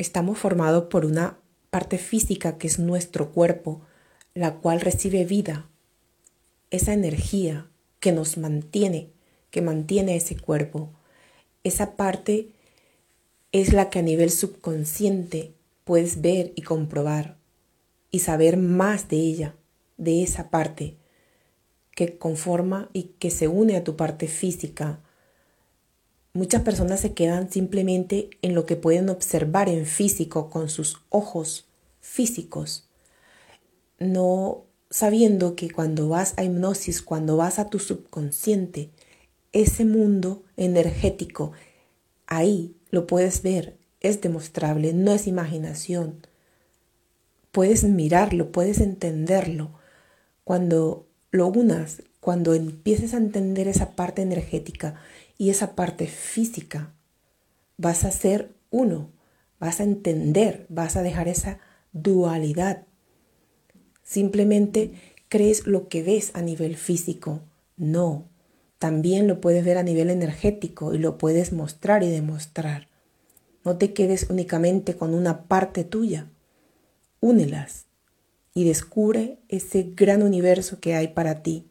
estamos formados por una parte física que es nuestro cuerpo, la cual recibe vida, esa energía que nos mantiene, que mantiene ese cuerpo. Esa parte es la que a nivel subconsciente puedes ver y comprobar y saber más de ella, de esa parte que conforma y que se une a tu parte física. Muchas personas se quedan simplemente en lo que pueden observar en físico con sus ojos físicos, no sabiendo que cuando vas a hipnosis, cuando vas a tu subconsciente, ese mundo energético, ahí lo puedes ver, es demostrable, no es imaginación. Puedes mirarlo, puedes entenderlo. Cuando lo unas, cuando empieces a entender esa parte energética y esa parte física, vas a ser uno, vas a entender, vas a dejar esa dualidad. Simplemente crees lo que ves a nivel físico. No, también lo puedes ver a nivel energético y lo puedes mostrar y demostrar. No te quedes únicamente con una parte tuya. Únelas y descubre ese gran universo que hay para ti.